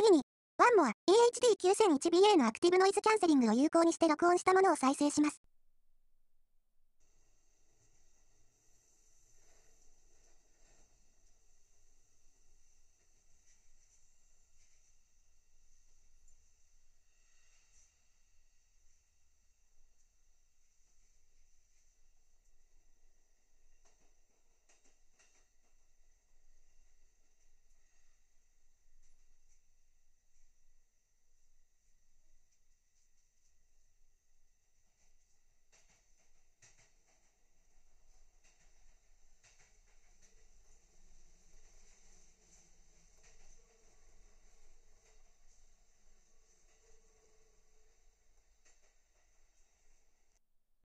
次に、ワンモア EHD9001BA のアクティブノイズキャンセリングを有効にして録音したものを再生します。